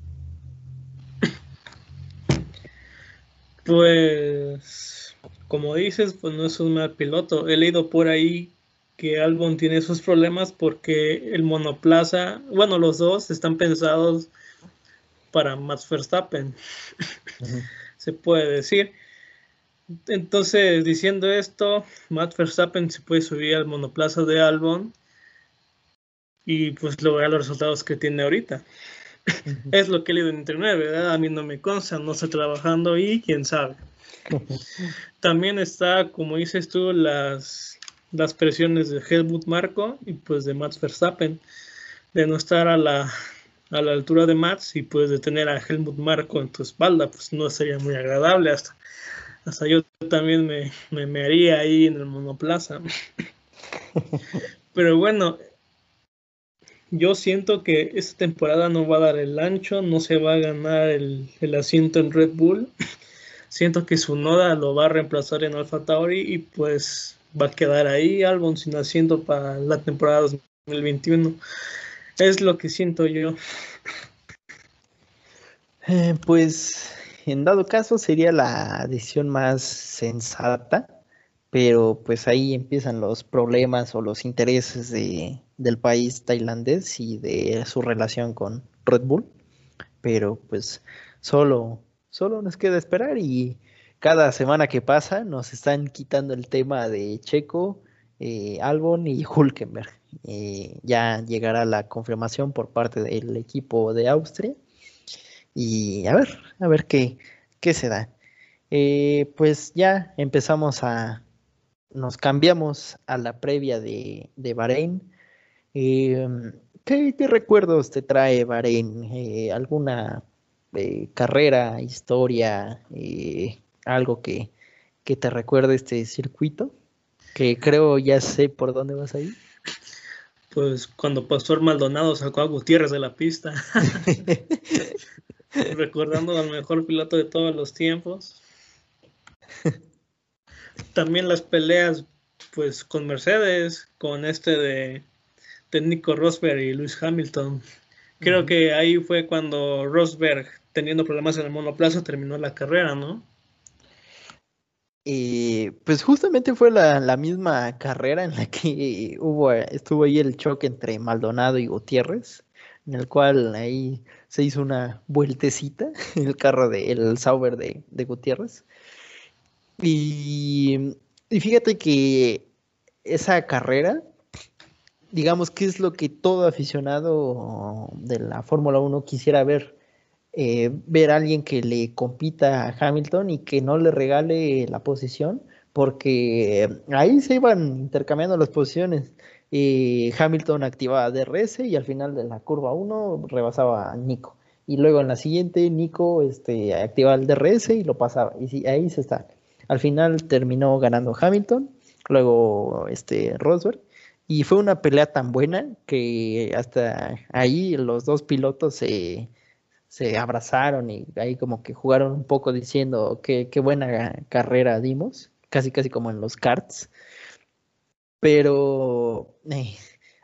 Pues, como dices, pues no es un mal piloto. He leído por ahí que Albon tiene sus problemas porque el monoplaza, bueno, los dos están pensados para Max Verstappen, [laughs] se puede decir. Entonces, diciendo esto, Matt Verstappen se puede subir al monoplaza de Albon y pues lograr los resultados que tiene ahorita. Es lo que he leído en internet, ¿verdad? A mí no me consta, no estoy trabajando y quién sabe. [laughs] También está, como dices tú, las, las presiones de Helmut Marco y pues de Max Verstappen, de no estar a la, a la altura de Max y pues de tener a Helmut Marco en tu espalda, pues no sería muy agradable hasta hasta yo también me, me, haría ahí en el monoplaza. [laughs] Pero bueno, yo siento que esta temporada no va a dar el ancho, no se va a ganar el, asiento en Red Bull. [laughs] Siento que su noda lo va a reemplazar en Alfa Tauri y pues va a quedar ahí Albon sin asiento para la temporada 2021. Es lo que siento yo. Eh, pues en dado caso sería la decisión más sensata, pero pues ahí empiezan los problemas o los intereses de, del país tailandés y de su relación con Red Bull. Pero pues solo, solo nos queda esperar y cada semana que pasa nos están quitando el tema de Checo, eh, Albon y [laughs] Hulkenberg. Eh, ya llegará la confirmación por parte del equipo de Austria y a ver, a ver qué, qué se da. Eh, pues ya empezamos a, nos cambiamos a la previa de, de Bahrein. Em, ¿qué, recuerdos te trae Bahrein? Eh, ¿Alguna eh, carrera, historia, algo que, que te recuerde este circuito? Que creo ya sé por dónde vas a ir. Pues cuando Pastor Maldonado sacó a Gutiérrez de la pista. [laughs] [laughs] Recordando al mejor piloto de todos los tiempos. También las peleas, pues, con Mercedes, con este de, de Nico Rosberg y Lewis Hamilton. Creo que ahí fue cuando Rosberg, teniendo problemas en el monoplaza, terminó la carrera, ¿no? Y pues justamente fue la, la, misma carrera en la que hubo, estuvo ahí el choque entre Maldonado y Gutiérrez en el cual ahí se hizo una vueltecita en el carro del el Sauber de, Gutiérrez. Y, fíjate que esa carrera, digamos que es lo que todo aficionado de la Fórmula 1 quisiera ver. Eh, ver a alguien que le compita a Hamilton y que no le regale la posición, porque ahí se iban intercambiando las posiciones. Y Hamilton activaba DRS y al final de la curva 1 rebasaba a Nico. Y luego en la siguiente, Nico este, activaba el DRS y lo pasaba. Y ahí se está. Al final terminó ganando Hamilton, luego este, Rosberg. Y fue una pelea tan buena que hasta ahí los dos pilotos se, se abrazaron y ahí como que jugaron un poco diciendo que qué buena carrera dimos, casi casi como en los karts. Pero eh,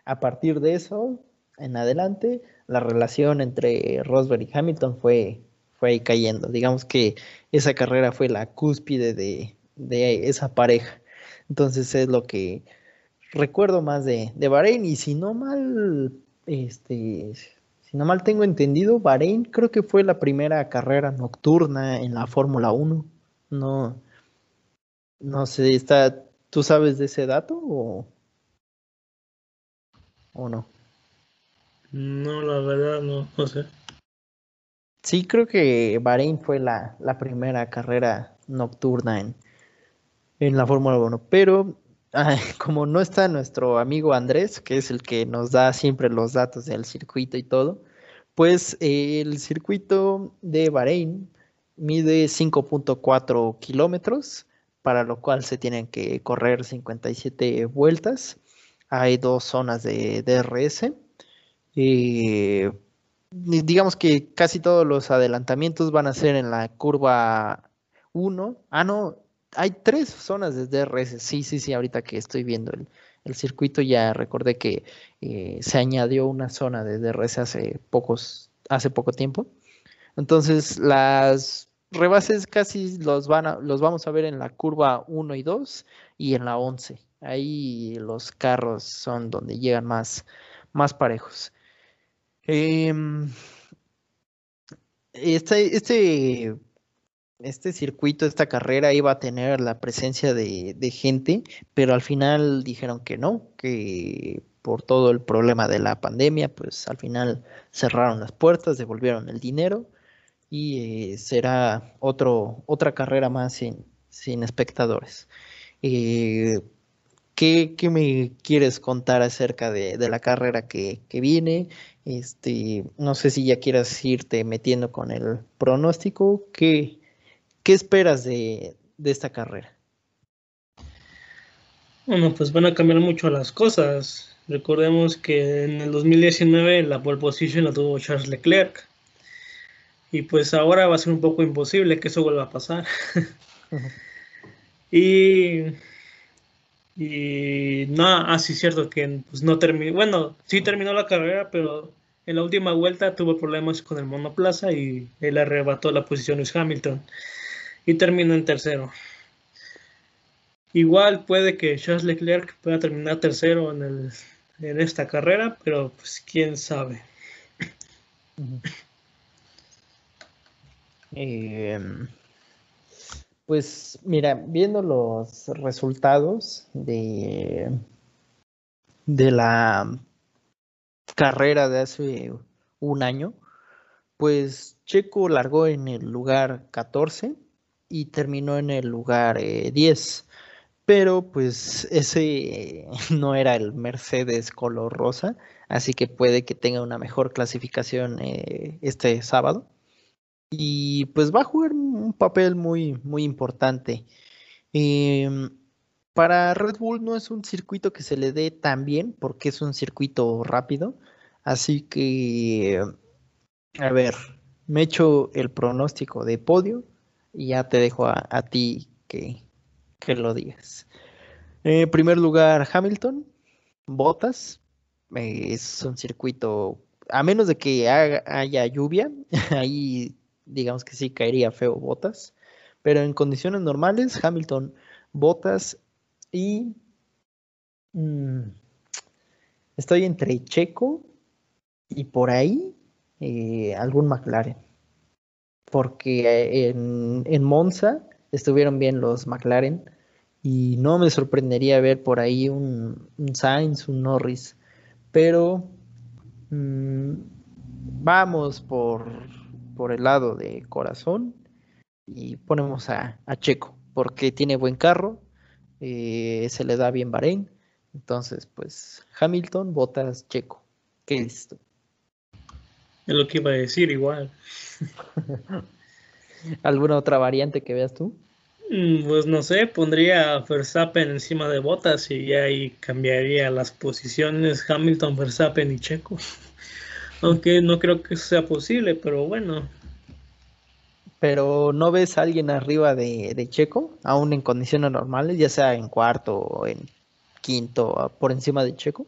a partir de eso, en adelante, la relación entre Rosberg y Hamilton fue, fue ahí cayendo. Digamos que esa carrera fue la cúspide de, esa pareja. Entonces es lo que recuerdo más de, de Bahrein. Y si no mal, este, si no mal tengo entendido, Bahrein creo que fue la primera carrera nocturna en la Fórmula 1. No, no sé, está, ¿Tú sabes de ese dato o, o no? No, la verdad no, no sé. Sí, creo que Bahrein fue la, primera carrera nocturna en, en la Fórmula 1, pero [laughs] como no está nuestro amigo Andrés, que es el que nos da siempre los datos del circuito y todo, pues el circuito de Bahrein mide 5.4 kilómetros para lo cual se tienen que correr 57 vueltas. Hay dos zonas de DRS. y digamos que casi todos los adelantamientos van a ser en la curva 1. Ah, no, hay tres zonas de DRS. Sí, sí, sí, ahorita que estoy viendo el, circuito ya recordé que eh, se añadió una zona de DRS hace pocos, hace poco tiempo. Entonces, las rebases casi los, van a, los vamos a ver en la curva 1 y 2 y en la 11. Ahí los carros son donde llegan más, más parejos. Este, este, este circuito, esta carrera iba a tener la presencia de, de gente, pero al final dijeron que no, que por todo el problema de la pandemia, pues al final cerraron las puertas, devolvieron el dinero y eh, será otro, otra carrera más sin, sin espectadores. Eh, ¿qué, me quieres contar acerca de, la carrera que, viene? Este, no sé si ya quieras irte metiendo con el pronóstico. ¿Qué, qué esperas de, de esta carrera? Bueno, pues van a cambiar mucho las cosas. Recordemos que en el 2019 la pole position la tuvo Charles Leclerc. Y pues ahora va a ser un poco imposible que eso vuelva a pasar. [laughs] y, y no, así ah, es cierto que pues, no terminó, bueno, sí terminó la carrera, pero en la última vuelta tuvo problemas con el monoplaza y él arrebató la posición de Hamilton y terminó en tercero. Igual puede que Charles Leclerc pueda terminar tercero en el en esta carrera, pero pues quién sabe. Em, pues mira, viendo los resultados de, de la carrera de hace un año, pues Checo largó en el lugar 14 y terminó en el lugar 10. Eh, pero pues ese [laughs] no era el Mercedes color rosa, así que puede que tenga una mejor clasificación eh, este sábado. Y pues va a jugar un papel muy, muy importante. Em, para Red Bull no es un circuito que se le dé tan bien porque es un circuito rápido. Así que, a ver, me echo el pronóstico de podio y ya te dejo a ti que, que lo digas. En primer lugar, Hamilton, Botas. Eh, es un circuito, a menos de que haya lluvia, [laughs] ahí digamos que sí caería feo Botas. Pero en condiciones normales, Hamilton, Botas y... Mm, estoy entre Checo y por ahí eh, algún McLaren. Porque en, en Monza estuvieron bien los McLaren y no me sorprendería ver por ahí un, Sainz, un Norris, pero mm, vamos por, por el lado de corazón y ponemos a, Checo, porque tiene buen carro, eh, se le da bien Bahrein, entonces pues Hamilton, Botas, Checo. ¿Qué listo? Es lo que iba a decir igual. [laughs] ¿Alguna otra variante que veas tú? Mm, pues no sé, pondría a Verstappen encima de Botas y ahí cambiaría las posiciones Hamilton, Verstappen y Checo. Aunque no creo que sea posible, pero bueno. Pero ¿no ves a alguien arriba de, Checo, aún en condiciones normales, ya sea en cuarto o en quinto, por encima de Checo?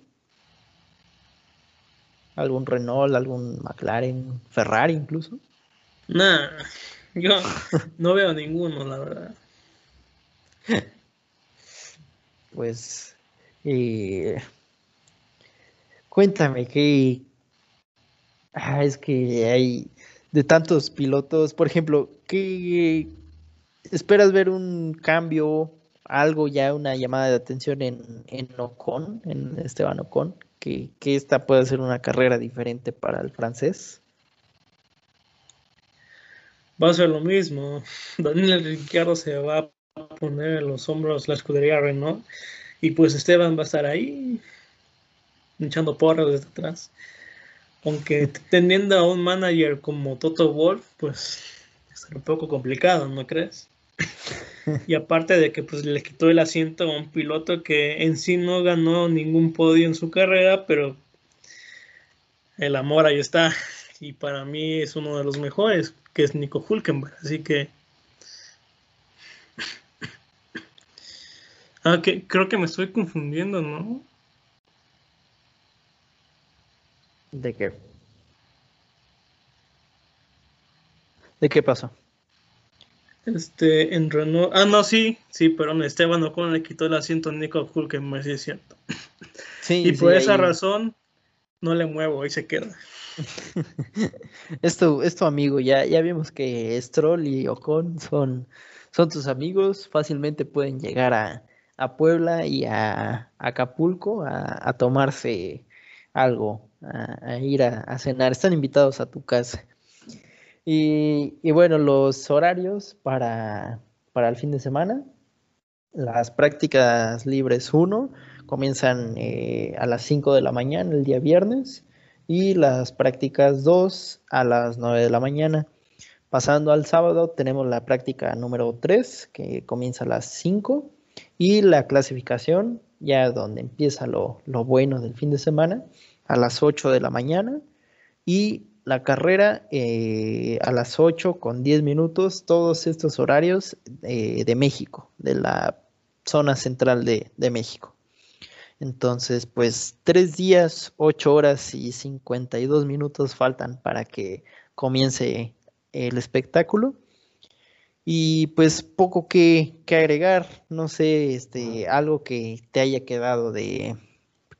¿Algún Renault, algún McLaren, Ferrari incluso? Nah, [laughs] yo no veo ninguno, la verdad. Pues, eh, cuéntame que ah, es que hay de tantos pilotos, por ejemplo, ¿qué esperas ver un cambio, algo ya, una llamada de atención en, en Ocon, en Esteban Ocon, que, que esta puede ser una carrera diferente para el francés? Va a ser lo mismo. [laughs] Daniel Ricciardo se va poner en los hombros la escudería Renault y pues Esteban va a estar ahí echando porras desde atrás. Aunque teniendo a un manager como Toto Wolf, pues es un poco complicado, ¿no crees? y aparte de que pues le quitó el asiento a un piloto que en sí no ganó ningún podio en su carrera, pero el amor ahí está. Y para mí es uno de los mejores, que es Nico Hulkenberg. Así que Ah, que, creo que me estoy confundiendo, ¿no? ¿De qué? ¿De qué pasó? Este, en Renault. Ah, no, sí, sí, pero Esteban Ocon le quitó el asiento a Nico Hulkenberg, sí es cierto. [laughs] Sí, y por esa razón no le muevo, ahí se queda. [laughs] esto, esto amigo, ya, ya vimos que Stroll y Ocon son, son tus amigos, fácilmente pueden llegar a, Puebla y a, Acapulco a, tomarse algo, a, ir a, cenar, están invitados a tu casa. Y, bueno, los horarios para, para el fin de semana, las prácticas libres 1 comienzan eh, a las 5 de la mañana el día viernes y las prácticas 2 a las 9 de la mañana. Pasando al sábado tenemos la práctica número 3 que comienza a las 5 y la clasificación ya donde empieza lo, bueno del fin de semana a las 8 de la mañana y la carrera eh, a las 8 con 10 minutos, todos estos horarios eh, de México, de la zona central de México. Entonces, pues tres días, ocho horas y cincuenta y dos minutos faltan para que comience el espectáculo. Y pues poco que, agregar, no sé, este, algo que te haya quedado de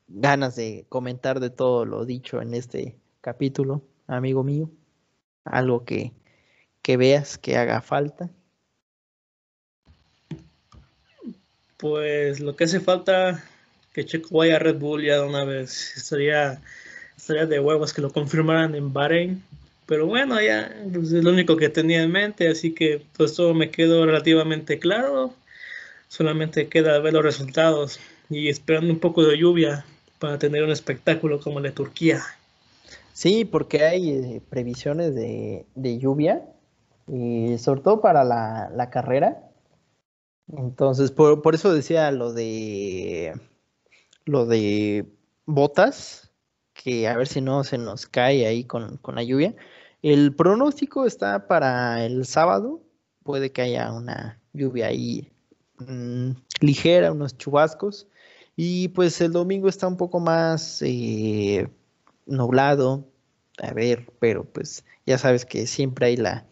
ganas de comentar de todo lo dicho en este capítulo, amigo mío. Algo que, que veas que haga falta. Pues lo que hace falta que Checo vaya a Red Bull ya de una vez. Estaría, estaría de huevos que lo confirmaran en Bahrein. Pero bueno, ya pues, es lo único que tenía en mente, así que pues todo me quedó relativamente claro. Solamente queda ver los resultados y esperando un poco de lluvia para tener un espectáculo como el de Turquía. Sí, porque hay eh, previsiones de, lluvia, y sobre todo para la, la carrera. Entonces, por, por, eso decía lo de lo de botas, que a ver si no se nos cae ahí con, la lluvia. El pronóstico está para el sábado, puede que haya una lluvia ahí mm, ligera, unos chubascos. Y pues el domingo está un poco más eh, nublado, a ver, pero pues ya sabes que siempre hay la...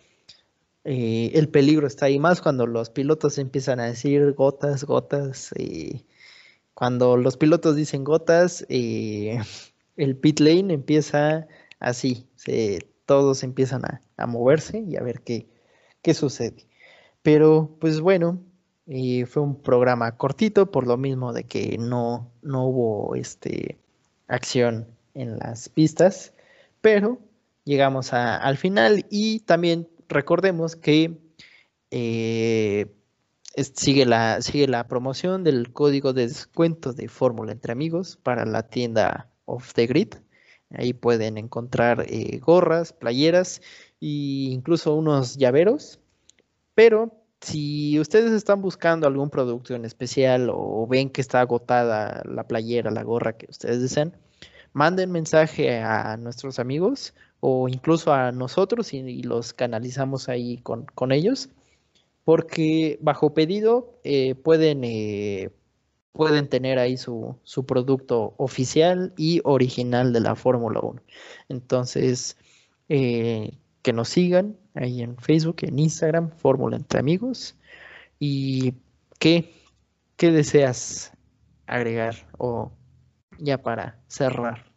Eh, el peligro está ahí más cuando los pilotos empiezan a decir gotas, gotas, y cuando los pilotos dicen gotas, eh, [laughs] el pit lane empieza así, todos empiezan a, moverse y a ver qué, sucede. Pero pues bueno, eh, fue un programa cortito por lo mismo de que no, no hubo este, acción en las pistas, pero llegamos al final y también recordemos que eh, sigue la, sigue la promoción del código de descuento de Fórmula entre amigos para la tienda Off the Grid. Ahí pueden encontrar eh, gorras, playeras e incluso unos llaveros. Pero si ustedes están buscando algún producto en especial o ven que está agotada la playera, la gorra que ustedes desean, manden mensaje a nuestros amigos o incluso a nosotros y, los canalizamos ahí con, con ellos porque bajo pedido eh, pueden, eh, pueden tener ahí su, producto oficial y original de la Fórmula 1. Entonces, eh, que nos sigan ahí en Facebook, en Instagram, Fórmula entre amigos. ¿Y qué, qué deseas agregar o ya para cerrar?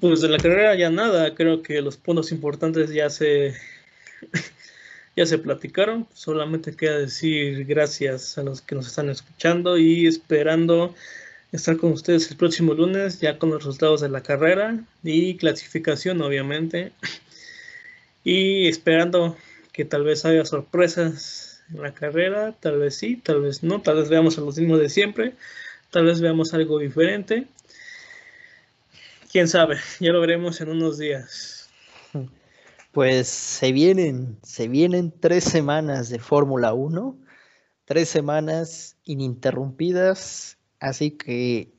Pues de la carrera ya nada, creo que los puntos importantes ya se ya se platicaron, solamente queda decir gracias a los que nos están escuchando y esperando estar con ustedes el próximo lunes ya con los resultados de la carrera y clasificación obviamente [laughs] y esperando que tal vez haya sorpresas en la carrera, tal vez sí, tal vez no, tal vez veamos a los mismos de siempre, tal vez veamos algo diferente. Quién sabe, ya lo veremos en unos días. Pues se vienen, se vienen tres semanas de Fórmula 1, tres semanas ininterrumpidas, así que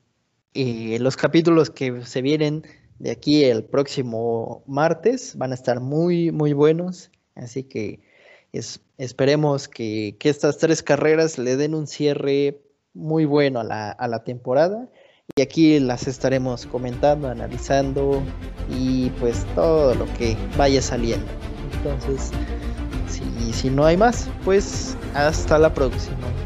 eh, los capítulos que se vienen de aquí el próximo martes van a estar muy, muy buenos, así que esperemos que, estas tres carreras le den un cierre muy bueno a la, a la temporada y aquí las estaremos comentando, analizando y pues todo lo que vaya saliendo. Entonces, si, si no hay más, pues hasta la próxima.